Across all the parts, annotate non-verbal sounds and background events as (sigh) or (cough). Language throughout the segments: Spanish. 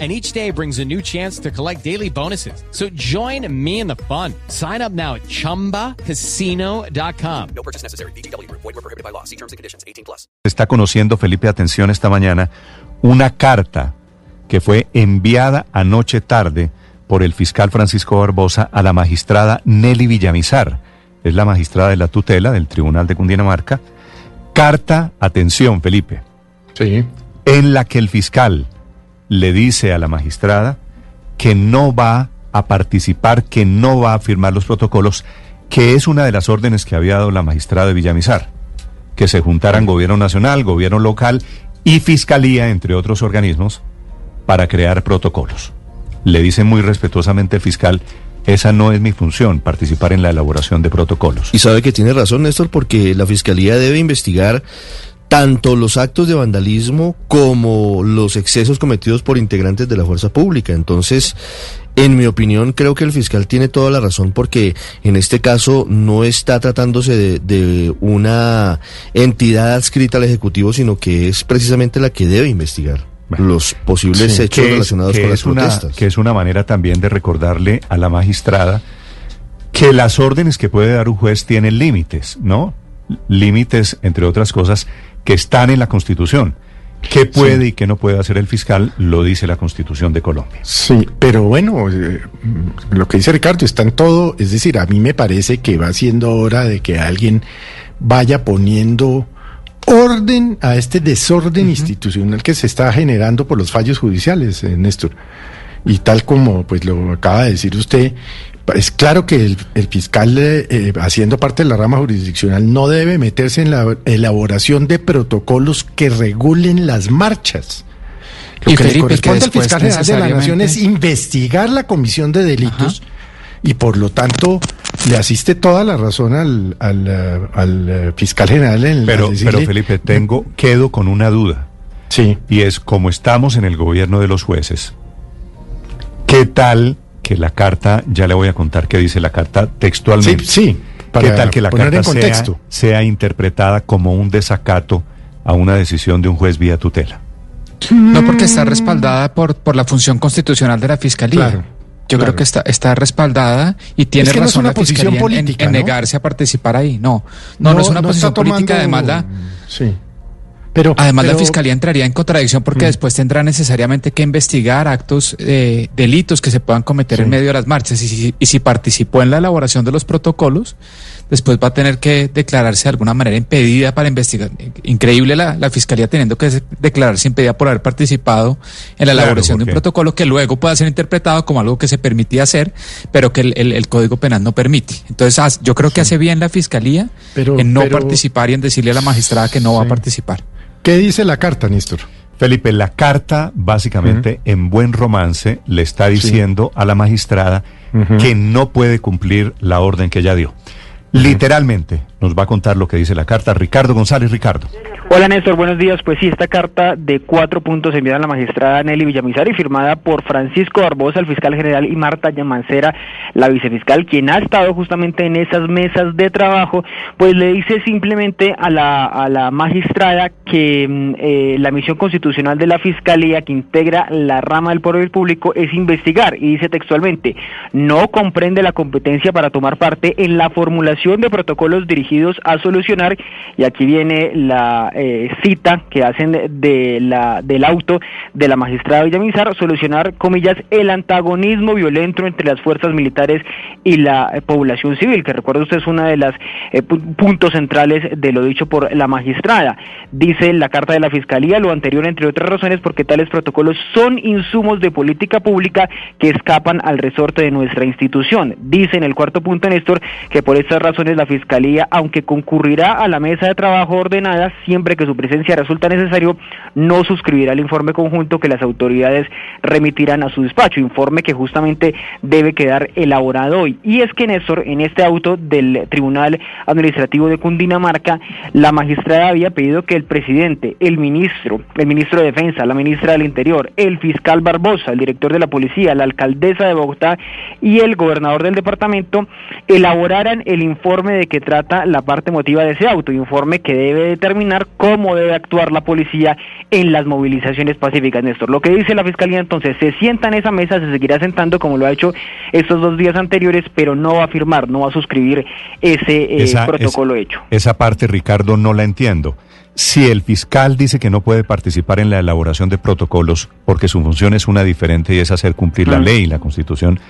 and each day brings a new chance to collect daily bonuses. So join me in the fun. Sign up now at ChumbaCasino.com. No purchase necessary. BGW. Void were prohibited by law. See terms and conditions. 18 plus. Está conociendo, Felipe, atención esta mañana, una carta que fue enviada anoche tarde por el fiscal Francisco Barbosa a la magistrada Nelly Villamizar. Es la magistrada de la tutela del Tribunal de Cundinamarca. Carta, atención, Felipe. Sí. En la que el fiscal le dice a la magistrada que no va a participar, que no va a firmar los protocolos, que es una de las órdenes que había dado la magistrada de Villamizar, que se juntaran gobierno nacional, gobierno local y fiscalía, entre otros organismos, para crear protocolos. Le dice muy respetuosamente el fiscal, esa no es mi función, participar en la elaboración de protocolos. Y sabe que tiene razón, Néstor, porque la fiscalía debe investigar tanto los actos de vandalismo como los excesos cometidos por integrantes de la fuerza pública. Entonces, en mi opinión, creo que el fiscal tiene toda la razón porque en este caso no está tratándose de, una entidad adscrita al Ejecutivo, sino que es precisamente la que debe investigar. los posibles hechos relacionados con las protestas. que es una manera también de recordarle a la magistrada que las órdenes que puede dar un juez tienen límites, ¿no? Límites, entre otras cosas, que están en la Constitución. ¿Qué puede y qué no puede hacer el fiscal? Lo dice la Constitución de Colombia. Sí, pero bueno, eh, lo que dice Ricardo está en todo. Es decir, a mí me parece que va siendo hora de que alguien vaya poniendo orden a este desorden institucional que se está generando por los fallos judiciales, eh, Néstor. Y tal como pues lo acaba de decir usted, es claro que el, fiscal, eh, eh, haciendo parte de la rama jurisdiccional, no debe meterse en la elaboración de protocolos que regulen las marchas. Lo que le corresponde al fiscal general de la Nación es investigar la comisión de delitos y por lo tanto le asiste toda la razón al, al, eh, fiscal general en pero, pero Felipe, tengo, quedo con una duda. Sí. Y es como estamos en el gobierno de los jueces, ¿qué tal que la carta, ya le voy a contar qué dice la carta textualmente. Sí, sí. ¿Qué tal que la carta sea, sea, interpretada como un desacato a una decisión de un juez vía tutela? No, porque está respaldada por, por la función constitucional de la Fiscalía. Yo creo que está, está respaldada y tiene razón la Fiscalía política, en, negarse a participar ahí. No, no, no, es una posición política, además la... Sí. Además, la fiscalía entraría en contradicción porque mm. después tendrá necesariamente que investigar actos, eh, delitos que se puedan cometer en medio de las marchas. Y si, participó en la elaboración de los protocolos, después va a tener que declararse de alguna manera impedida para investigar. Increíble la, fiscalía teniendo que declararse impedida por haber participado en la elaboración de un protocolo que luego pueda ser interpretado como algo que se permitía hacer, pero que el, Código Penal no permite. Entonces, yo creo que hace bien la fiscalía en no participar y en decirle a la magistrada que no va a participar. ¿Qué dice la carta, Néstor? Felipe, la carta básicamente en buen romance le está diciendo a la magistrada que no puede cumplir la orden que ella dio. Literalmente nos va a contar lo que dice la carta. Ricardo González, Ricardo. Hola Néstor, buenos días. Pues sí, esta carta de cuatro puntos enviada a la magistrada Nelly Villamizar y firmada por Francisco Barbosa, el fiscal general, y Marta Yamancera, la vicefiscal, quien ha estado justamente en esas mesas de trabajo, pues le dice simplemente a la, a la magistrada que mm, eh, la misión constitucional de la fiscalía que integra la rama del poder público es investigar y dice textualmente, no comprende la competencia para tomar parte en la formulación de protocolos dirigidos a solucionar, y aquí viene la eh, cita que hacen de la, del auto de la magistrada Villamizar, solucionar, comillas, el antagonismo violento entre las fuerzas militares y la eh, población civil, que recuerda usted es uno de los eh, puntos centrales de lo dicho por la magistrada. Dice la carta de la Fiscalía lo anterior, entre otras razones, porque tales protocolos son insumos de política pública que escapan al resorte de nuestra institución. Dice en el cuarto punto, Néstor, que por estas razones la Fiscalía, aunque concurrirá a la mesa de trabajo ordenada, siempre que su presencia resulta necesario, no suscribirá el informe conjunto que las autoridades remitirán a su despacho, informe que justamente debe quedar elaborado hoy. Y es que Néstor, en este auto del Tribunal Administrativo de Cundinamarca, la magistrada había pedido que el presidente, el ministro, el ministro de Defensa, la ministra del Interior, el fiscal Barbosa, el director de la policía, la alcaldesa de Bogotá y el gobernador del departamento elaboraran el informe de que trata la parte motiva de ese auto, informe que debe determinar cómo debe actuar la policía en las movilizaciones pacíficas, Néstor. Lo que dice la Fiscalía entonces, se sienta en esa mesa, se seguirá sentando como lo ha hecho estos dos días anteriores, pero no va a firmar, no va a suscribir ese eh, protocolo hecho. Esa parte, Ricardo, no la entiendo. Si el fiscal dice que no puede participar en la elaboración de protocolos porque su función es una diferente y es hacer cumplir la ley y la constitución,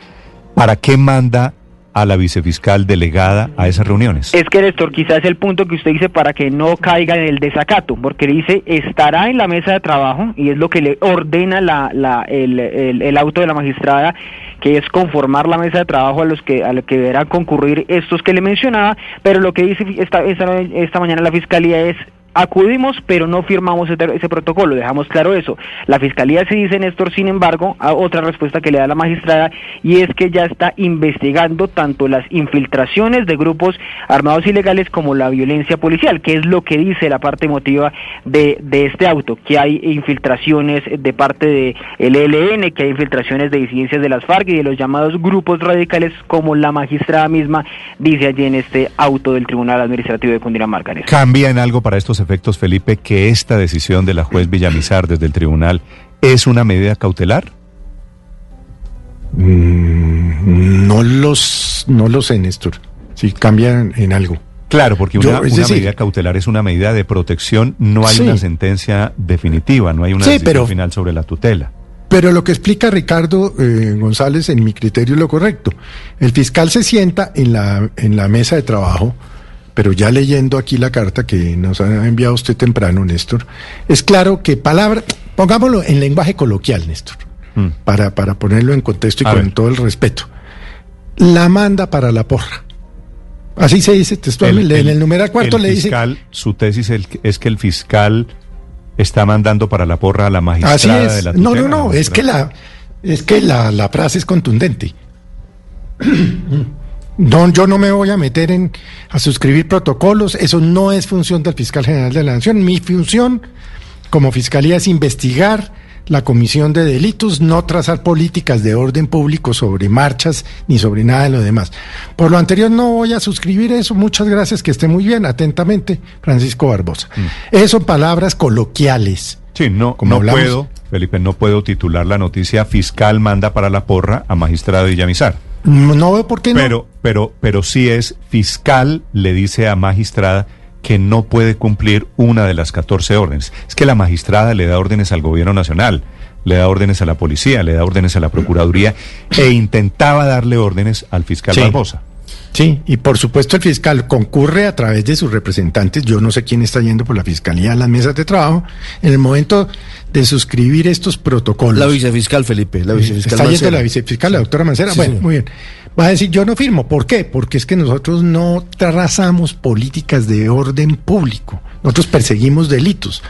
¿para qué manda a la vicefiscal delegada a esas reuniones. Es que, Néstor, quizás el punto que usted dice para que no caiga en el desacato, porque dice estará en la mesa de trabajo y es lo que le ordena la, la, el, el, auto de la magistrada que es conformar la mesa de trabajo a los que a los que deberán concurrir estos que le mencionaba, pero lo que dice esta, esta, esta mañana la fiscalía es acudimos, pero no firmamos ese, protocolo, dejamos claro eso. La Fiscalía se dice, Néstor, sin embargo, a otra respuesta que le da la magistrada, y es que ya está investigando tanto las infiltraciones de grupos armados ilegales como la violencia policial, que es lo que dice la parte emotiva de, de este auto, que hay infiltraciones de parte del ELN, que hay infiltraciones de disidencias de las FARC y de los llamados grupos radicales, como la magistrada misma dice allí en este auto del Tribunal Administrativo de Cundinamarca. ¿Cambia en algo para estos efectos, Felipe, que esta decisión de la juez Villamizar desde el tribunal es una medida cautelar? Mm, no los, no lo sé, Néstor. Si cambian en algo. Claro, porque una, medida cautelar es una medida de protección, no hay una sentencia definitiva, no hay una decisión final sobre la tutela. Pero lo que explica Ricardo eh, González, en mi criterio, es lo correcto. El fiscal se sienta en la, en la mesa de trabajo pero ya leyendo aquí la carta que nos ha enviado usted temprano, Néstor, es claro que palabra, pongámoslo en lenguaje coloquial, Néstor, mm. para, para ponerlo en contexto y con todo el respeto. La manda para la porra. Así se dice textualmente. en el numeral cuarto le fiscal, dice. Su tesis es que el fiscal está mandando para la porra a la magistrada de la tutela, No, no, no, es que la es que la, la frase es contundente. (clears throat) No, yo no me voy a meter en a suscribir protocolos, eso no es función del fiscal general de la Nación. Mi función como fiscalía es investigar la comisión de delitos, no trazar políticas de orden público sobre marchas ni sobre nada de lo demás. Por lo anterior no voy a suscribir eso. Muchas gracias, que esté muy bien. Atentamente, Francisco Barbosa. Mm. Eso palabras coloquiales. Sí, no, no puedo, Felipe, no puedo titular la noticia fiscal manda para la porra a magistrado Villamizar. No veo por qué no. Pero, pero, pero sí es fiscal, le dice a magistrada que no puede cumplir una de las 14 órdenes. Es que la magistrada le da órdenes al gobierno nacional, le da órdenes a la policía, le da órdenes a la procuraduría e intentaba darle órdenes al fiscal Barbosa. Sí, y por supuesto el fiscal concurre a través de sus representantes, yo no sé quién está yendo por la fiscalía a las mesas de trabajo, en el momento de suscribir estos protocolos. La vicefiscal, Felipe, la vicefiscal. Está yendo la vicefiscal, la doctora Mancera. bueno, muy bien. Va a decir, yo no firmo. ¿Por qué? Porque es que nosotros no trazamos políticas de orden público. Nosotros perseguimos delitos.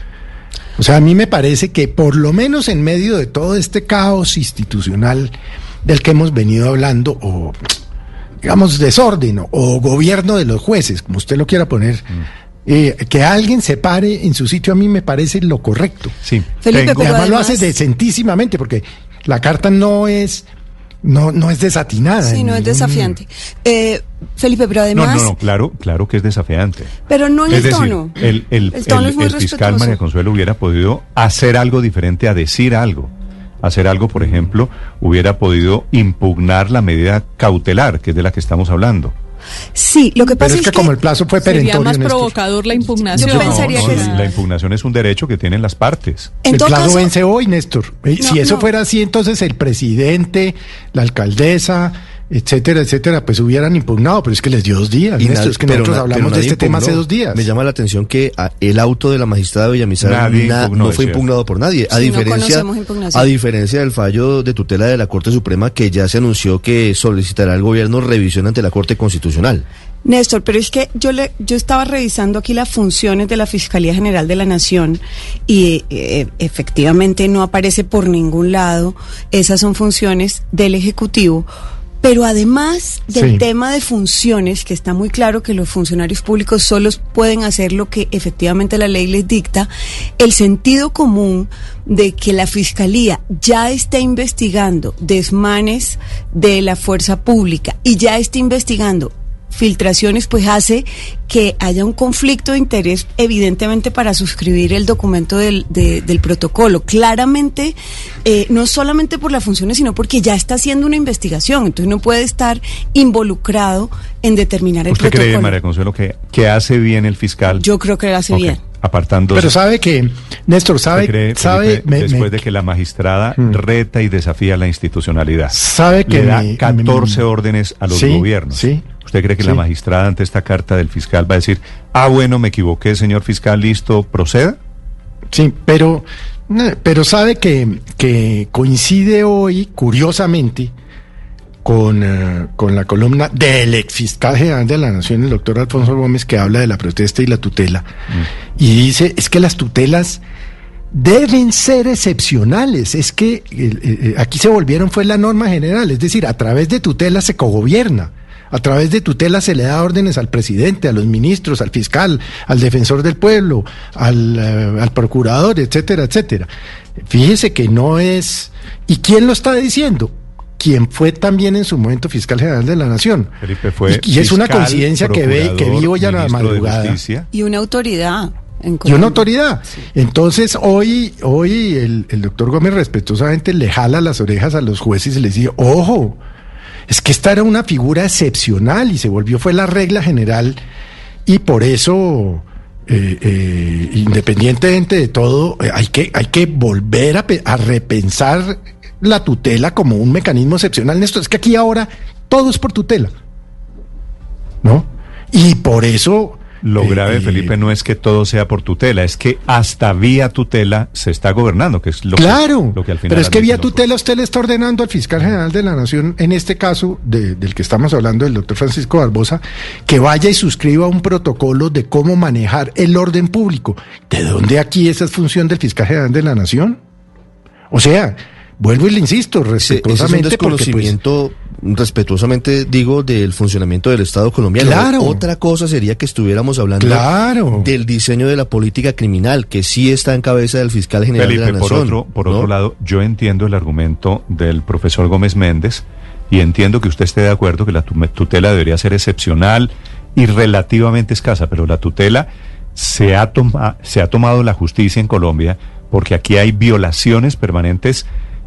O sea, a mí me parece que por lo menos en medio de todo este caos institucional del que hemos venido hablando, o digamos, desorden o gobierno de los jueces, como usted lo quiera poner. Mm. Eh, que alguien se pare en su sitio a mí me parece lo correcto. Sí. Felipe, además, lo hace decentísimamente porque la carta no es no no es desatinada. Sí, no es desafiante. Eh, Felipe, pero además... No, no, claro, claro que es desafiante. Pero no en el tono. El, el, el fiscal María Consuelo hubiera podido hacer algo diferente a decir algo hacer algo, por ejemplo, hubiera podido impugnar la medida cautelar, que es de la que estamos hablando. Sí, lo que pasa es, que, como el plazo fue perentorio. Sería más provocador la impugnación. Yo pensaría que la impugnación es un derecho que tienen las partes. el plazo vence hoy, Néstor. Eh, si eso fuera así, entonces el presidente, la alcaldesa, etcétera, etcétera, pues hubieran impugnado, pero es que les dio dos días. Y es que nosotros hablamos de este tema hace dos días. Me llama la atención que ah, el auto de la magistrada Villamizar no fue impugnado por nadie, a diferencia a diferencia del fallo de tutela de la Corte Suprema que ya se anunció que solicitará al gobierno revisión ante la Corte Constitucional. Néstor, pero es que yo le, yo estaba revisando aquí las funciones de la Fiscalía General de la Nación y eh, efectivamente no aparece por ningún lado. Esas son funciones del Ejecutivo. Pero además del Sí. tema de funciones, que está muy claro que los funcionarios públicos solos pueden hacer lo que efectivamente la ley les dicta, el sentido común de que la Fiscalía ya está investigando desmanes de la fuerza pública y ya está investigando filtraciones, pues hace que haya un conflicto de interés evidentemente para suscribir el documento del, de- del protocolo. Claramente, eh, no solamente por las funciones, sino porque ya está haciendo una investigación, entonces no puede estar involucrado en determinar el ¿Usted cree, protocolo. María Consuelo, que, que hace bien el fiscal? Yo creo que lo hace bien. Apartándose. Pero sabe que, Néstor, ¿Usted sabe, cree, sabe, Felipe, me- después me- de que la magistrada Mm. reta y desafía la institucionalidad, sabe que le da me- 14 me- esa a los Sí, gobiernos. sí, ¿Usted cree que sí. la magistrada ante esta carta del fiscal va a decir, ah, bueno, me equivoqué, señor fiscal, listo, proceda? Sí, pero, no, pero sabe que, que coincide hoy, curiosamente, con, eh, con la columna del ex fiscal general de la Nación, el doctor Alfonso Gómez, que habla de la protesta y la tutela. Y dice, es que las tutelas deben ser excepcionales. Es que eh, eh, aquí se volvieron, fue la norma general, es decir, a través de tutela se cogobierna. A través de tutela se le da órdenes al presidente, a los ministros, al fiscal, al defensor del pueblo, al, eh, al procurador, etcétera, etcétera. Fíjese que no es... ¿Y quién lo está diciendo? Quien fue también en su momento fiscal general de la Nación. Felipe fue y, y es una coincidencia que ve que vi hoy a la madrugada. Y una autoridad. en Y una autoridad. Entonces, hoy, hoy el, el doctor Gómez respetuosamente le jala las orejas a los jueces y les dice, ojo, es que esta era una figura excepcional y se volvió, fue la regla general y por eso, eh, eh, independientemente de todo, eh, hay, que, hay que volver a, a repensar la tutela como un mecanismo excepcional. Néstor, es que aquí ahora todo es por tutela, ¿no? Y por eso... Lo eh, grave, Felipe, no es que todo sea por tutela, es que hasta vía tutela se está gobernando, que es lo claro, que, lo que al final pero es que vía tutela usted le está ordenando al fiscal general de la Nación, en este caso de- del que estamos hablando, el doctor Francisco Barbosa, que vaya y suscriba un protocolo de cómo manejar el orden público. ¿De dónde aquí esa es función del fiscal general de la Nación? O sea, vuelvo y le insisto, ese es un respetuosamente, porque pues, desconocimiento, respetuosamente digo, del funcionamiento del Estado colombiano. Claro. Otra cosa sería que estuviéramos hablando Claro. del diseño de la política criminal, que sí está en cabeza del fiscal general de la por Nación. otro, por ¿no? otro lado, yo entiendo el argumento del profesor Gómez Méndez y entiendo que usted esté de acuerdo que la tu- tutela debería ser excepcional y relativamente escasa, pero la tutela se ha, toma- se ha tomado la justicia en Colombia porque aquí hay violaciones permanentes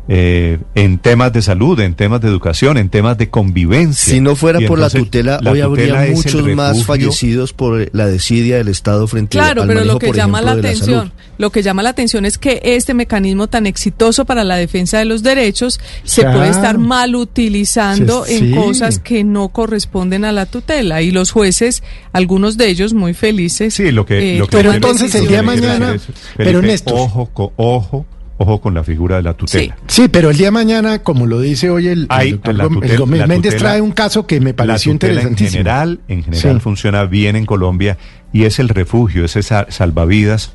eh, en temas de salud, en temas de educación, en temas de convivencia. Si no fuera Y por la tutela, la hoy tutela habría muchos más fallecidos por la desidia del Estado frente Claro, al pero manejo, lo que por llama la ejemplo, de atención, salud. lo que llama la atención es que este mecanismo tan exitoso para la defensa de los derechos se Claro. puede estar mal utilizando Sí, en sí. cosas que no corresponden a la tutela y los jueces, algunos de ellos muy felices. Sí, lo que, eh, lo que Pero entonces el día mañana- pero Néstor. ojo, ojo, ojo con la figura de la tutela. Sí, pero el día de mañana, como lo dice hoy el, el Hay doctor la el tutela- Gómez la Méndez tutela- trae un caso que me pareció la tutela en interesantísimo. general, en general Sí. funciona bien en Colombia y es el refugio, es esa salvavidas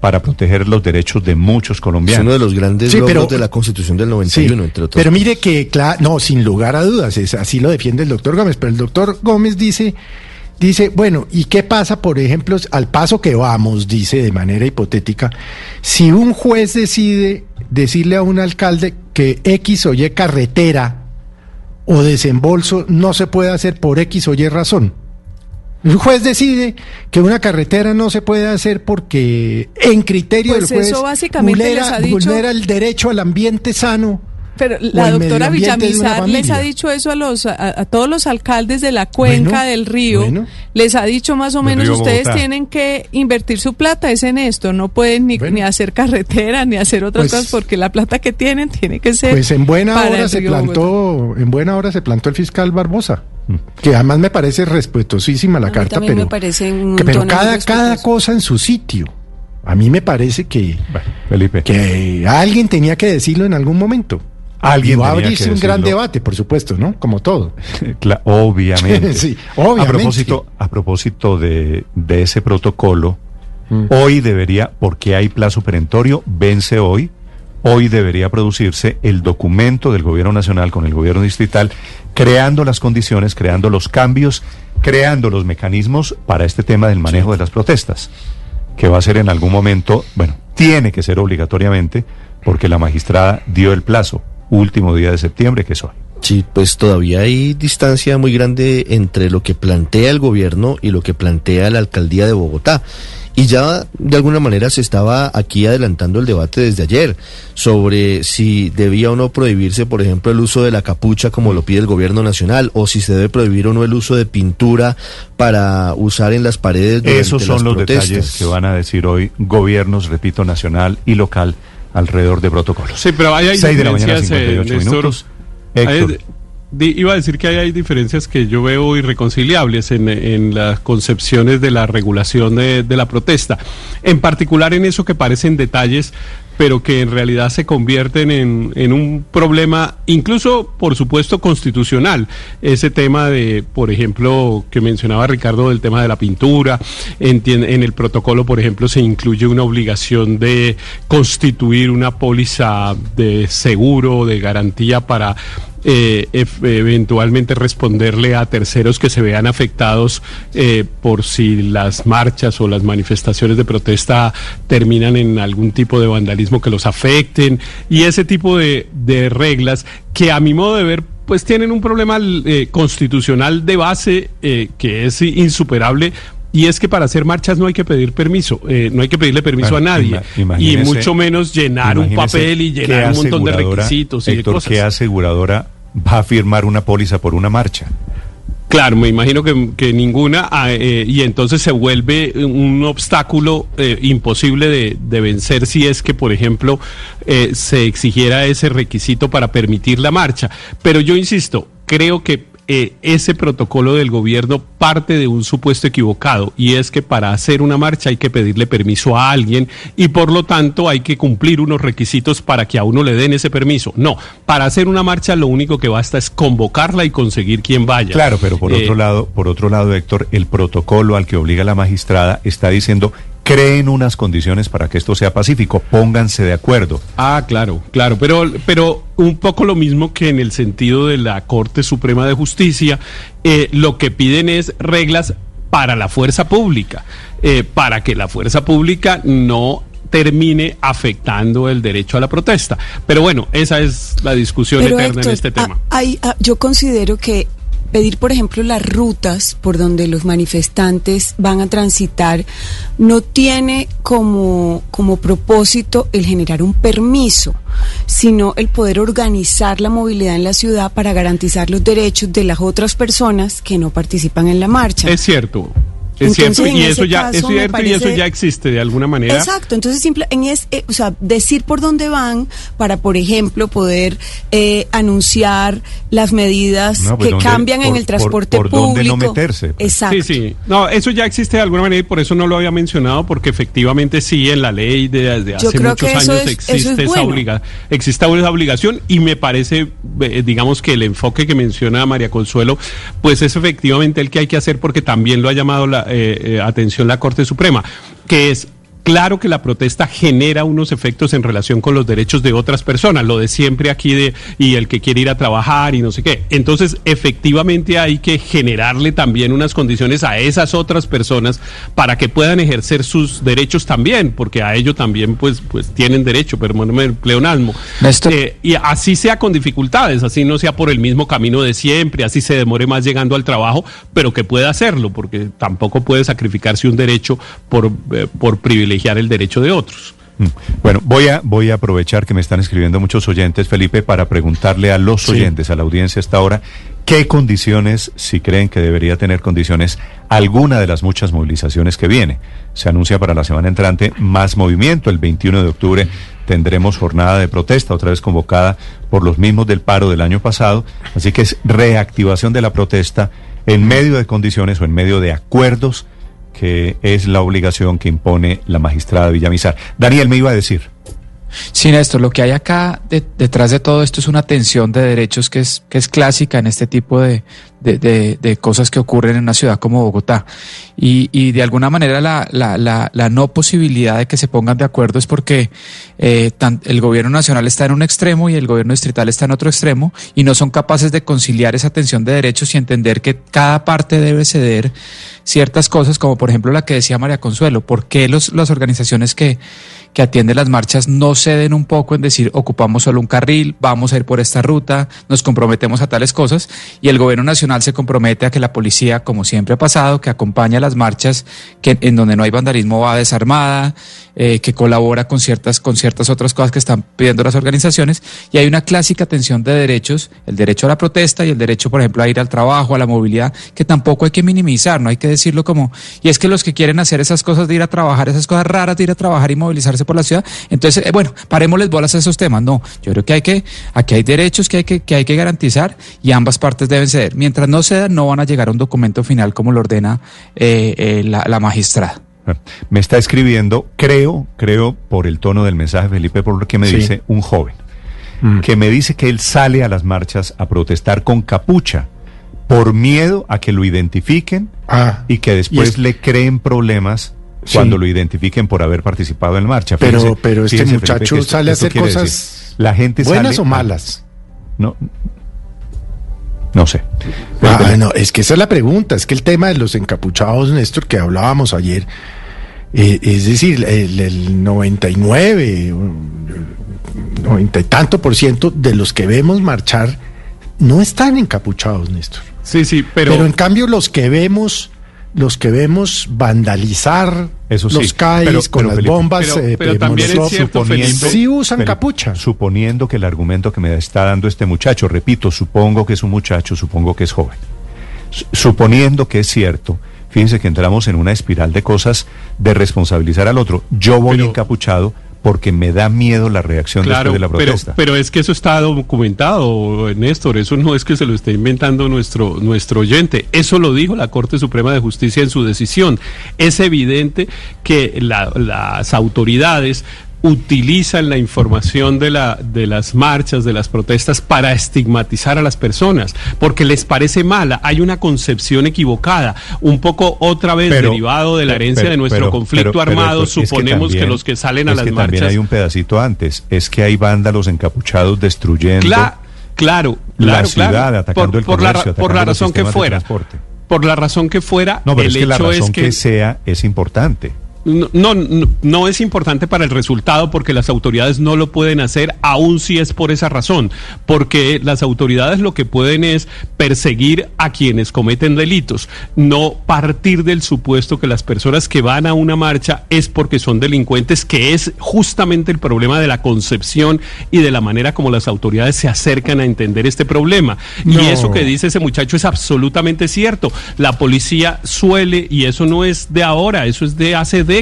para proteger los derechos de muchos Es colombianos. uno de los grandes Sí, logros pero- de la Constitución del Sí, 91, entre otros. pero mire que, cla- no, sin lugar a dudas, es, así lo defiende el doctor Gómez, pero el doctor Gómez dice, dice, bueno, ¿y qué pasa, por ejemplo, al paso que vamos, dice de manera hipotética, si un juez decide decirle a un alcalde que X o Y carretera o desembolso no se puede hacer por X o Y razón? El juez decide que una carretera no se puede hacer porque en criterio Pues del juez eso básicamente vulnera, les ha dicho- vulnera el derecho al ambiente sano. Pero la doctora Villamizar les ha dicho eso a los a, a todos los alcaldes de la cuenca Bueno, del río. bueno. Les ha dicho más o Del menos ustedes Bogotá. tienen que invertir su plata es en esto, no pueden ni, Bueno. ni hacer carretera ni hacer otras Pues- cosas porque la plata que tienen tiene que ser Pues en buena para hora se Bogotá. plantó, en buena hora se plantó el fiscal Barbosa, que además me parece respetuosísima la A carta, pero, me parece un que- pero cada, cada cosa en su sitio. A mí me parece que, Bueno, Felipe, que alguien tenía que decirlo en algún momento. Alguien va a abrirse un gran debate, por supuesto, ¿no? Como todo. (laughs) Obviamente. (laughs) Sí, obviamente. A propósito, a propósito de, de ese protocolo, Mm. hoy debería, porque hay plazo perentorio, vence hoy, hoy debería producirse el documento del gobierno nacional con el gobierno distrital, creando las condiciones, creando los cambios, creando los mecanismos para este tema del manejo de las protestas, que va a ser en algún momento, bueno, tiene que ser obligatoriamente, porque la magistrada dio el plazo, último día de septiembre, que es hoy. Sí, pues todavía hay distancia muy grande entre lo que plantea el gobierno y lo que plantea la alcaldía de Bogotá. Y ya de alguna manera se estaba aquí adelantando el debate desde ayer sobre si debía o no prohibirse, por ejemplo, el uso de la capucha como lo pide el gobierno nacional o si se debe prohibir o no el uso de pintura para usar en las paredes. Esos son las los protestas. detalles que van a decir hoy gobiernos, repito, nacional y local alrededor de protocolos. Sí, pero hay de la mañana, diferencias, 58 Néstor. minutos. Hay- Héctor. Iba a decir que hay diferencias que yo veo irreconciliables en, en las concepciones de la regulación de, de la protesta. En particular en eso que parecen detalles, pero que en realidad se convierten en, en un problema, incluso, por supuesto, constitucional. Ese tema de, por ejemplo, que mencionaba Ricardo, del tema de la pintura. Entien- en el protocolo, por ejemplo, se incluye una obligación de constituir una póliza de seguro, de garantía para eh, eventualmente responderle a terceros que se vean afectados eh, por si las marchas o las manifestaciones de protesta terminan en algún tipo de vandalismo que los afecten y ese tipo de, de reglas que a mi modo de ver pues tienen un problema eh, constitucional de base eh, que es insuperable y es que para hacer marchas no hay que pedir permiso, eh, no hay que pedirle permiso Bueno, a nadie y mucho menos llenar un papel y llenar un montón de requisitos y de cosas. ¿qué aseguradora va a firmar una póliza por una marcha? Claro, me imagino que, que ninguna, ah, eh, y entonces se vuelve un obstáculo eh, imposible de, de vencer si es que, por ejemplo, eh, se exigiera ese requisito para permitir la marcha. Pero yo insisto, creo que eh, ese protocolo del gobierno parte de un supuesto equivocado y es que para hacer una marcha hay que pedirle permiso a alguien y por lo tanto hay que cumplir unos requisitos para que a uno le den ese permiso. No, para hacer una marcha lo único que basta es convocarla y conseguir quien vaya. Claro, pero por Eh, otro lado, por otro lado, Héctor, el protocolo al que obliga la magistrada está diciendo creen unas condiciones para que esto sea pacífico, pónganse de acuerdo. Ah, claro, claro, pero, pero un poco lo mismo que en el sentido de la Corte Suprema de Justicia, eh, lo que piden es reglas para la fuerza pública, eh, para que la fuerza pública no termine afectando el derecho a la protesta. Pero bueno, esa es la discusión Pero, eterna Héctor, en este tema. ah, hay- ah, yo considero que pedir, por ejemplo, las rutas por donde los manifestantes van a transitar no tiene como, como propósito el generar un permiso, sino el poder organizar la movilidad en la ciudad para garantizar los derechos de las otras personas que no participan en la marcha. Es cierto. Es Entonces, cierto, en y eso ya caso, es me cierto y eso parece- ya existe de alguna manera. Exacto, entonces simple, en es, eh, o sea, decir por dónde van para, por ejemplo, poder eh, anunciar las medidas No, pues, que ¿dónde- cambian en por- el transporte por- por público. dónde no meterse? Pues. Exacto. Sí, sí. No, eso ya existe de alguna manera y por eso no lo había mencionado, porque efectivamente sí, en la ley de, desde hace muchos eso años es- existe, eso es esa bueno. obliga, existe esa obligación y me parece, eh, digamos que el enfoque que menciona María Consuelo, pues es efectivamente el que hay que hacer porque también lo ha llamado la eh, eh, atención la Corte Suprema, que es Claro que la protesta genera unos efectos en relación con los derechos de otras personas, lo de siempre aquí de y el que quiere ir a trabajar y no sé qué. Entonces, efectivamente hay que generarle también unas condiciones a esas otras personas para que puedan ejercer sus derechos también, porque a ello también pues pues tienen derecho, perdóname el pleonasmo. Eh, y así sea con dificultades, así no sea por el mismo camino de siempre, así se demore más llegando al trabajo, pero que pueda hacerlo, porque tampoco puede sacrificarse un derecho por, eh, por privilegiar el derecho de otros. Mm. Bueno, voy a, voy a aprovechar que me están escribiendo muchos oyentes, Felipe, para preguntarle a los oyentes, a la audiencia hasta ahora, qué condiciones, si creen que debería tener condiciones, alguna de las muchas movilizaciones que viene. Se anuncia para la semana entrante más movimiento. El 21 de octubre tendremos jornada de protesta, otra vez convocada por los mismos del paro del año pasado. Así que es reactivación de la protesta en medio de condiciones o en medio de acuerdos que es la obligación que impone la magistrada Villamizar. Daniel me iba a decir. Sí, Néstor, lo que hay acá de- detrás de todo esto es una tensión de derechos que es, que es clásica en este tipo de, de, de- cosas que ocurren en una ciudad como Bogotá. Y, y de alguna manera la, la, la, no posibilidad de que se pongan de acuerdo es porque eh, el gobierno nacional está en un extremo y el gobierno distrital está en otro extremo y no son capaces de conciliar esa tensión de derechos y entender que cada parte debe ceder ciertas cosas, como por ejemplo la que decía María Consuelo, ¿por qué los, las organizaciones que, que atienden las marchas no ceden un poco en decir ocupamos solo un carril, vamos a ir por esta ruta, nos comprometemos a tales cosas. Y el gobierno nacional se compromete a que la policía, como siempre ha pasado, que acompaña las marchas, que en donde no hay vandalismo va desarmada, eh, que colabora con ciertas, con ciertas otras cosas que están pidiendo las organizaciones y hay una clásica tensión de derechos, el derecho a la protesta y el derecho, por ejemplo, a ir al trabajo, a la movilidad, que tampoco hay que minimizar, no hay que decirlo como, y es que los que quieren hacer esas cosas de ir a trabajar, esas cosas raras de ir a trabajar y movilizarse por la ciudad, entonces, eh, bueno, parémosles bolas a esos temas, no, yo creo que hay que, aquí hay derechos que hay que, que hay que garantizar y ambas partes deben ceder. Mientras no cedan, no van a llegar a un documento final como lo ordena eh, eh, la, la magistrada. Me está escribiendo, creo, creo, por el tono del mensaje, Felipe, por lo que me Sí. dice un joven, Mm. que me dice que él sale a las marchas a protestar con capucha por miedo a que lo identifiquen Ah, y que después Y es- le creen problemas Sí. cuando lo identifiquen por haber participado en la marcha. Pero- pero este muchacho Felipe, sale a hacer cosas la gente ¿buenas sale o a- malas? No, no sé. Ah, no, es que esa es la pregunta, es que el tema de los encapuchados, Néstor, que hablábamos ayer, eh, es decir, el, el 99, un- 90 y tanto por ciento de los que vemos marchar no están encapuchados, Néstor. Sí, sí, pero, Pero, en cambio los que vemos, los que vemos vandalizar Eso sí, los CAIs pero- con pero, las Felipe, bombas, pero- eh, pero también es cierto, suponiendo- sí usan capucha. Suponiendo que el argumento que me está dando este muchacho, repito, supongo que es un muchacho, supongo que es joven. Su- Suponiendo que es cierto, fíjense que entramos en una espiral de cosas de responsabilizar al otro. Yo voy encapuchado porque me da miedo la reacción Claro, después de la pero, protesta. pero es que eso está documentado, Néstor. Eso no es que se lo esté inventando nuestro, nuestro oyente. Eso lo dijo la Corte Suprema de Justicia en su decisión. Es evidente que la- las autoridades utilizan la información de, la, de las marchas, de las protestas, para estigmatizar a las personas, porque les parece mala. Hay una concepción equivocada, un poco otra vez Pero- derivado de la pero- herencia pero- de nuestro pero- conflicto armado. Que Suponemos que, los que salen a es las que marchas... También hay un pedacito antes. Es que hay vándalos encapuchados destruyendo Cla- claro, la ciudad, claro. atacando por, el por la, comercio, por la atacando los razón que fuera. Por la razón que fuera, No, pero el es que la hecho razón es que... que, sea es importante. No, no, no- es importante para el resultado porque las autoridades no lo pueden hacer, aun si es por esa razón. Porque las autoridades lo que pueden es perseguir a quienes cometen delitos, no partir del supuesto que las personas que van a una marcha es porque son delincuentes, que es justamente el problema de la concepción y de la manera como las autoridades se acercan a entender este problema. Y eso que dice ese muchacho es absolutamente cierto. La policía suele, y eso no es de ahora, eso es de hace décadas.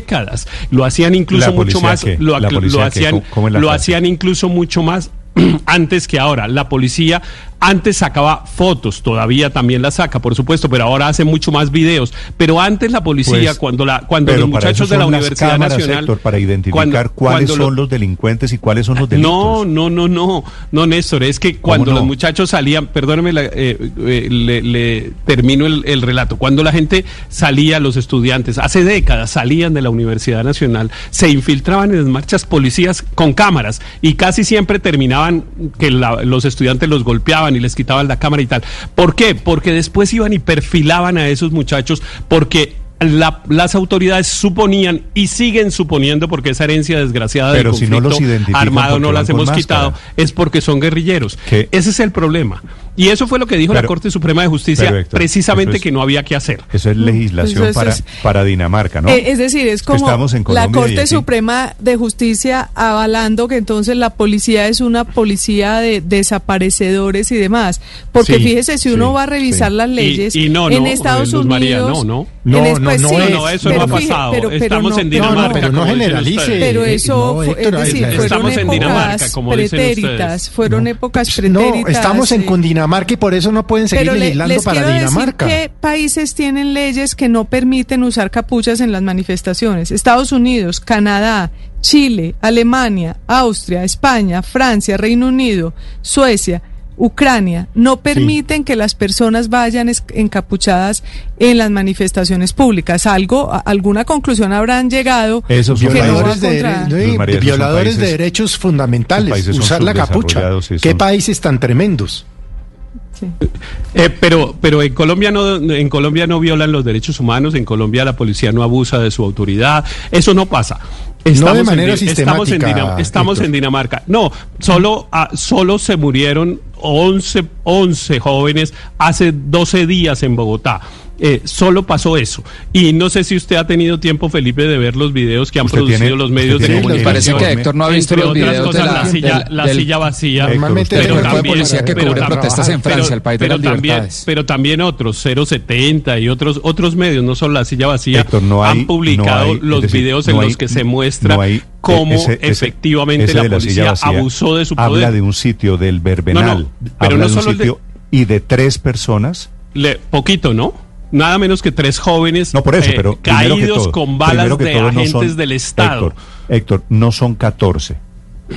Lo hacían incluso ¿La mucho más, lo, hacían, ¿Cómo- cómo es la lo hacían incluso mucho más (clears throat) antes que ahora. La policía antes sacaba fotos, todavía también las saca, por supuesto, pero ahora hace mucho más videos. Pero antes la policía, Pues, cuando la, cuando los muchachos de la Universidad cámaras, Nacional, Héctor, para identificar cuando- cuáles cuando lo- son los delincuentes y cuáles son los delitos. no, no, no, no, no, Néstor, es que cuando no? los muchachos salían, perdóneme, eh, eh, le, le termino el, el relato, cuando la gente salía, los estudiantes, hace décadas salían de la Universidad Nacional, se infiltraban en las marchas policías con cámaras y casi siempre terminaban que la- los estudiantes los golpeaban y les quitaban la cámara y tal. ¿Por qué? Porque después iban y perfilaban a esos muchachos porque... la- las autoridades suponían y siguen suponiendo porque esa herencia desgraciada Pero del si no los conflicto armado ¿por qué no las hemos máscara? quitado es porque son guerrilleros. ¿Qué? Ese es el problema. Y eso fue lo que dijo la Pero- Corte Suprema de Justicia, precisamente es- que no había que hacer. Eso es legislación Eso es- para, es- para Dinamarca, ¿no? Eh, es decir, es como Estamos en la Colombia y Corte Suprema de Justicia avalando que entonces la policía es una policía de desaparecedores y demás. Porque Sí, fíjese, si uno sí, va a revisar sí. las leyes y no, en no, Estados Luz Unidos... María, no, no. No, no, pues no es. No, eso pero no ha pasado. pero- pero Estamos no- en No, Dinamarca. no, pero no generalice. Pero eso, no, fue- Héctor, es decir, fueron Estamos en Dinamarca, épocas como pretéritas, fueron épocas pretéritas. No, estamos en eh, Cundinamarca y por eso no pueden seguir Pero le- legislando les para Dinamarca. decir qué países tienen leyes que no permiten usar capuchas en las manifestaciones. Estados Unidos, Canadá, Chile, Alemania, Austria, España, Francia, Reino Unido, Suecia, Ucrania, no permiten que las personas vayan encapuchadas en las manifestaciones públicas. Algo, a- alguna conclusión habrán llegado Esos no Violadores, de, no, Luz María, violadores de derechos fundamentales, usar la capucha. ¿Qué países tan tremendos? Sí. Eh, pero pero en Colombia no en Colombia no violan los derechos humanos, en Colombia la policía no abusa de su autoridad, eso no pasa. de en manera Di- estamos en, sistemática, Dinam- estamos en Dinamarca. No, solo ah, solo se murieron 11 11 jóvenes hace 12 días en Bogotá. Eh, solo pasó eso. Y no sé si usted ha tenido tiempo, Felipe, de ver los videos que han Usted producido tiene- los medios de comunicación. Parece que. Héctor no ha visto los otras videos cosas, de la, la, silla, del- la del- silla vacía. Normalmente Pero de también- policía que pero cubre protestas en pero- Francia, el país de pero las también, libertades. pero también otros, 070 y otros otros medios, no solo la silla vacía, Héctor, no hay- han publicado no hay- los decir, videos en no hay- los que se muestra no hay- cómo ese- efectivamente ese la de silla policía vacía abusó de su poder. Habla de un sitio del Verbenal, No, no, pero habla no de un solo el de- sitio y de tres personas. Le- poquito, ¿no? Nada menos que tres jóvenes No, por eso, eh, pero caídos todo, con balas de no agentes son- del Estado. Héctor, Héctor, no son 14.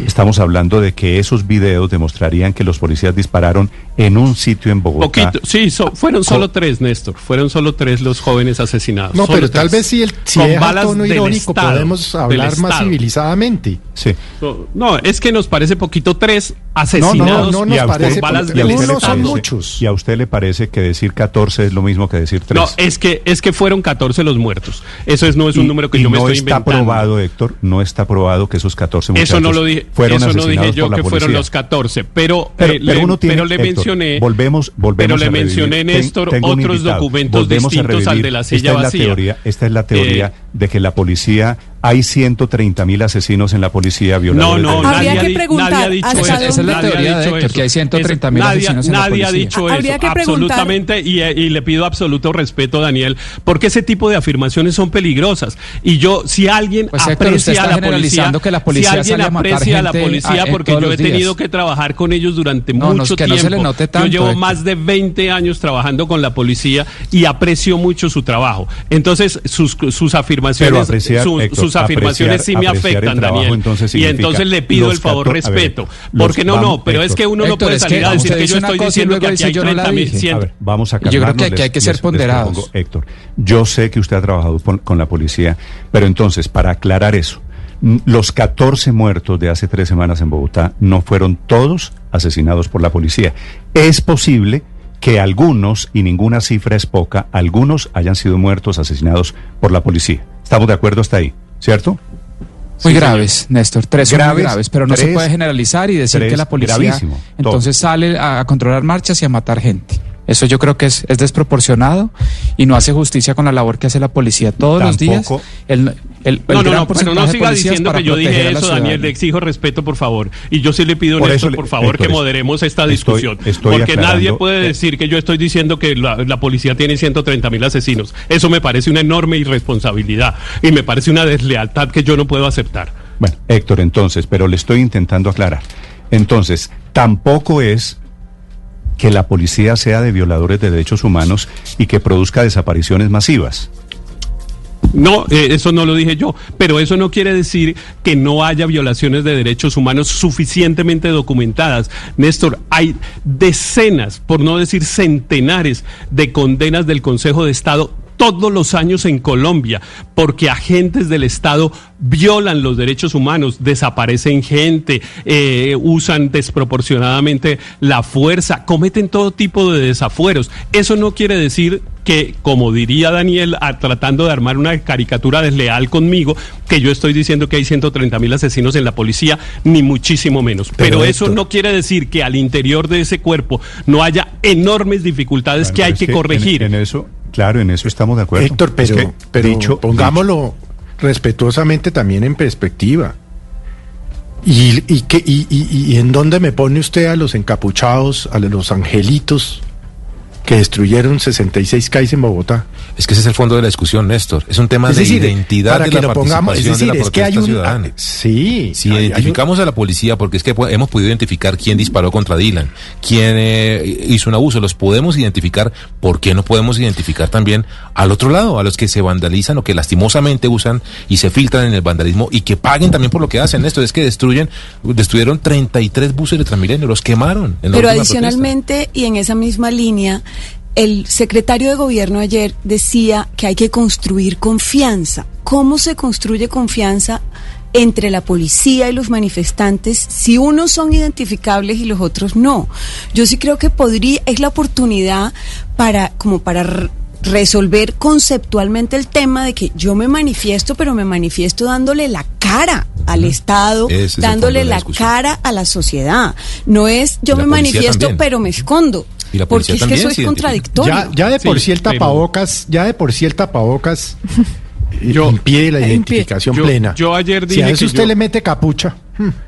Estamos hablando de que esos videos demostrarían que los policías dispararon en un sitio en Bogotá. Poquito, sí, so- fueron solo tres, Néstor. Fueron solo tres los jóvenes asesinados. No, solo pero tal tres. vez si, el, si Con es balas tono del irónico Estado, podemos hablar más civilizadamente. Sí. No, No, es que nos parece poquito tres No, asesinados no, no Y nos a usted- parece con balas y del son muchos. Y a usted le parece que decir 14 es lo mismo que decir 3. No, es que es que fueron 14 los muertos. Eso es, no es un Y- número que y yo me no estoy está inventando. probado, Héctor, no está probado que esos 14 muchachos Eso no lo dije, fueron eso no dije yo que fueron policía. los 14, pero, Pero- eh, pero le, uno tiene- pero le Héctor, mencioné, volvemos- volvemos pero le mencioné Ten- Néstor un otros documentos Volvemos distintos al de la esta silla es la vacía. teoría, esta es la teoría Eh, de que la policía hay 130 mil asesinos en la policía No, violadores no, de- Habría nadie, que preguntar nadie ha dicho eso. Esa es la nadie ha teoría de dicho Héctor, eso. que hay 130.000 Eso- nadie- asesinos en la Nadie ha policía. dicho Habría eso, que absolutamente, y, eh, y le pido absoluto respeto, Daniel, porque ese tipo de afirmaciones son peligrosas. Y yo, si alguien Pues, aprecia a la policía, generalizando que la policía si alguien sale a matar aprecia a la policía, ah, porque yo he tenido que trabajar con ellos durante No, no, mucho que tiempo. no se le note tanto, yo llevo Héctor. más de 20 años trabajando con la policía y aprecio mucho su trabajo. Entonces, sus, sus afirmaciones, Pero apreciar, sus afirmaciones sí me apreciar- apreciar el afectan, trabajo, Daniel. entonces y entonces le pido el favor 14 a ver, respeto. porque no, no, pero es que uno no puede es salir que a decir que yo estoy diciendo que aquí dice, hay yo no la 30 mil, dije. 100. A ver, vamos a Yo creo que aquí hay que ser ponderados. Héctor, yo sé que usted ha trabajado con, con la policía, pero entonces, para aclarar eso, los 14 muertos de hace tres semanas en Bogotá no fueron todos asesinados por la policía. Es posible que algunos, y ninguna cifra es poca, algunos hayan sido muertos, asesinados por la policía. ¿Estamos de acuerdo hasta ahí? ¿Cierto? Muy graves, Néstor. Tres son muy Graves, graves, pero no se puede generalizar y decir que la policía entonces sale a, a controlar marchas y a matar gente. Eso yo creo que es, es desproporcionado y no hace justicia con la labor que hace la policía todos los días. El, el, el No, no, gran no, pero porcentaje no de siga diciendo para que yo dije eso, Daniel. Le exijo respeto, por favor. Y yo sí le pido, Por Néstor, eso le- por favor, que moderemos esta estoy- discusión. estoy porque nadie puede eh, decir que yo estoy diciendo que la, la policía tiene 130 mil asesinos. Eso me parece una enorme irresponsabilidad y me parece una deslealtad que yo no puedo aceptar. Bueno, Héctor, entonces, pero le estoy intentando aclarar. Entonces, tampoco es que la policía sea de violadores de derechos humanos y que produzca desapariciones masivas. No, eh, eso no lo dije yo, pero eso no quiere decir que no haya violaciones de derechos humanos suficientemente documentadas. Néstor, hay decenas, por no decir centenares, de condenas del Consejo de Estado todos los años en Colombia, porque agentes del Estado violan los derechos humanos, desaparecen gente, eh, usan desproporcionadamente la fuerza, cometen todo tipo de desafueros. Eso no quiere decir que, como diría Daniel, a- tratando de armar una caricatura desleal conmigo, que yo estoy diciendo que hay 130 mil asesinos en la policía, ni muchísimo menos. Pero, Pero, eso no quiere decir que al interior de ese cuerpo no haya enormes dificultades Bueno, que hay es que, corregir. En, eso, claro, en eso estamos de acuerdo. Héctor, Es pero, que, pero dicho- pongámoslo respetuosamente también en perspectiva. ¿Y, y, qué- y- y en dónde me pone usted a los encapuchados, a los angelitos que destruyeron 66 CAIs en Bogotá. Es que ese es el fondo de la discusión, Néstor. Es un tema Es de decir, identidad para de que la lo pongamos, es participación decir, de la es que hay un ciudadana. ah, sí, Si hay- hay un- identificamos a la policía, porque es que hemos podido identificar quién disparó contra Dylan, quién eh, hizo un abuso, los podemos identificar, ¿por qué no podemos identificar también al otro lado, a los que se vandalizan o que lastimosamente usan y se filtran en el vandalismo y que paguen también por lo que hacen? Esto es que destruyen, destruyeron 33 buses de Transmilenio, los quemaron. En la Pero adicionalmente, y en esa misma línea, el secretario de gobierno ayer decía que hay que construir confianza. ¿Cómo se construye confianza entre la policía y los manifestantes si unos son identificables y los otros no? Yo sí creo que podría, es la oportunidad para, como para resolver conceptualmente el tema de que yo me manifiesto, pero me manifiesto dándole la cara al Estado, Ese dándole la cara a la sociedad. No es yo la me manifiesto, también. pero me escondo. Y la Porque policía es que también eso es contradictorio. Ya, ya de por Sí, sí el tapabocas, ya de por sí el tapabocas Yo- (laughs) impide la identificación Yo- plena. yo ayer si dije a eso que usted yo- le mete capucha.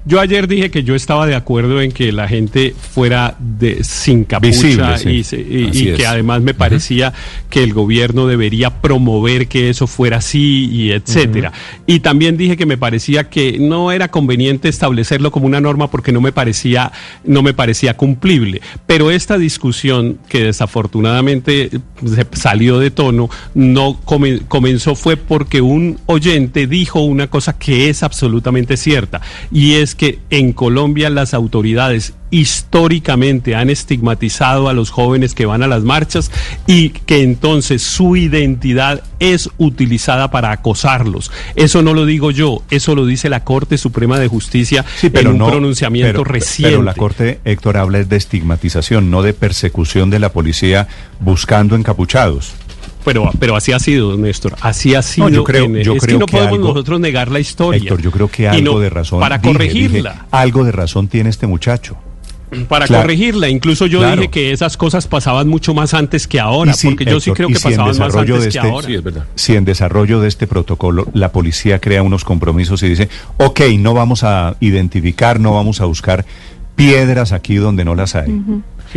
Yo ayer dije que yo estaba de acuerdo en que la gente fuera de, sin capucha Visible, sí. y, se- y- Así y es. que además me parecía que el gobierno debería promover que eso fuera así y etcétera. Y también dije que me parecía que no era conveniente establecerlo como una norma porque no me parecía no me parecía cumplible. Pero esta discusión que desafortunadamente se salió de tono no come- comenzó fue porque un oyente dijo una cosa que es absolutamente cierta y es que en Colombia las autoridades históricamente han estigmatizado a los jóvenes que van a las marchas y que entonces su identidad es utilizada para acosarlos. Eso no lo digo yo, eso lo dice la Corte Suprema de Justicia en un pronunciamiento pero- reciente. Pero la Corte, Héctor, habla de estigmatización, no de persecución de la policía buscando encapuchados. Pero, pero así ha sido, Néstor. Así ha sido. yo creo- en- yo es creo que no que podemos algo- nosotros negar la historia. Héctor, yo creo que algo no- de razón. Para dije, corregirla. dije, algo de razón tiene este muchacho. Para Claro. corregirla. Incluso yo Claro. dije que esas cosas pasaban mucho más antes que ahora. Si, porque yo sí creo que si pasaban más antes de que este- ahora. Sí, es verdad. Si en desarrollo de este protocolo la policía crea unos compromisos y dice, ok, no vamos a identificar, no vamos a buscar piedras aquí donde no las hay.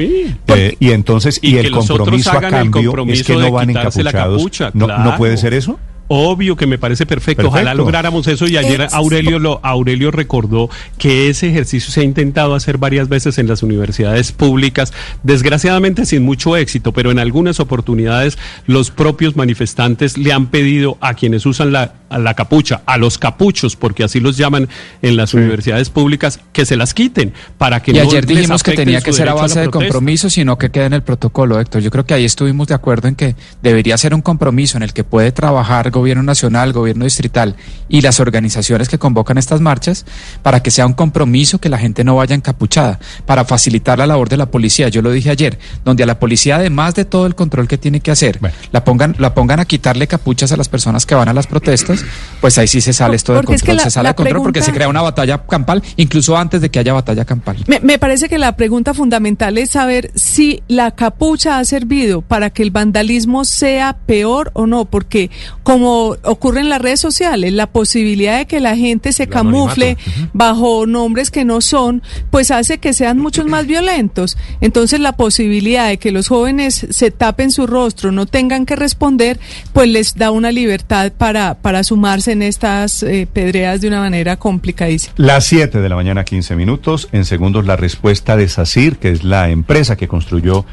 Sí. Eh, y entonces, Y y, que el los otros compromiso a hagan el cambio es compromiso que de no van quitarse la encapuchados. capucha, no, ¿No puede ser eso? Obvio que me parece perfecto. Ojalá lográramos eso y ayer Es- Aurelio lo Aurelio recordó que ese ejercicio se ha intentado hacer varias veces en las universidades públicas, desgraciadamente sin mucho éxito, pero en algunas oportunidades los propios manifestantes le han pedido a quienes usan la, a la capucha, a los capuchos, porque así los llaman en las universidades públicas, que se las quiten para que Y no ayer dijimos que tenía que ser a base de compromiso, sino que quede en el protocolo, Héctor. Yo creo que ahí estuvimos de acuerdo en que debería ser un compromiso en el que puede trabajar gobierno nacional, gobierno distrital y las organizaciones que convocan estas marchas para que sea un compromiso que la gente no vaya encapuchada, para facilitar la labor de la policía. Yo lo dije ayer, donde a la policía, además de todo el control que tiene que hacer, Bueno. la pongan, la pongan a quitarle capuchas a las personas que van a las protestas, pues ahí sí se sale esto de Porque es que control, la- se sale la de control porque se crea una batalla campal, incluso antes de que haya batalla campal. Me, me parece que la pregunta fundamental es saber si la capucha ha servido para que el vandalismo sea peor o no, porque como ocurre en las redes sociales, la posibilidad de que la gente se El camufle bajo nombres que no son, pues hace que sean (clears throat) muchos más violentos. Entonces la posibilidad de que los jóvenes se tapen su rostro, no tengan que responder, pues les da una libertad para, para sumarse en estas eh, pedreas de una manera complicadísima. Las 7 de la mañana, 15 minutos. En segundos, la respuesta de SACIR, que es la empresa que construyó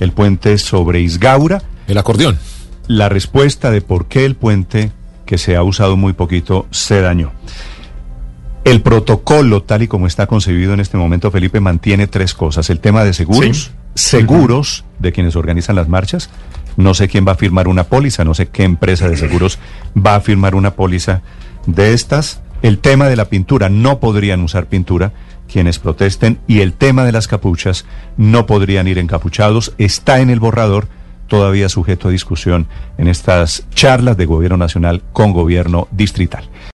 el puente sobre Isgaura. El acordeón. La respuesta de por qué el puente, que se ha usado muy poquito, se dañó. El protocolo, tal y como está concebido en este momento, Felipe, mantiene tres cosas. El tema de seguros, seguros de quienes organizan las marchas. No sé quién va a firmar una póliza, no sé qué empresa de seguros va a firmar una póliza de estas. El tema de la pintura, no podrían usar pintura quienes protesten. Y el tema de las capuchas, no podrían ir encapuchados. Está en el borrador, todavía sujeto a discusión en estas charlas de gobierno nacional con gobierno distrital.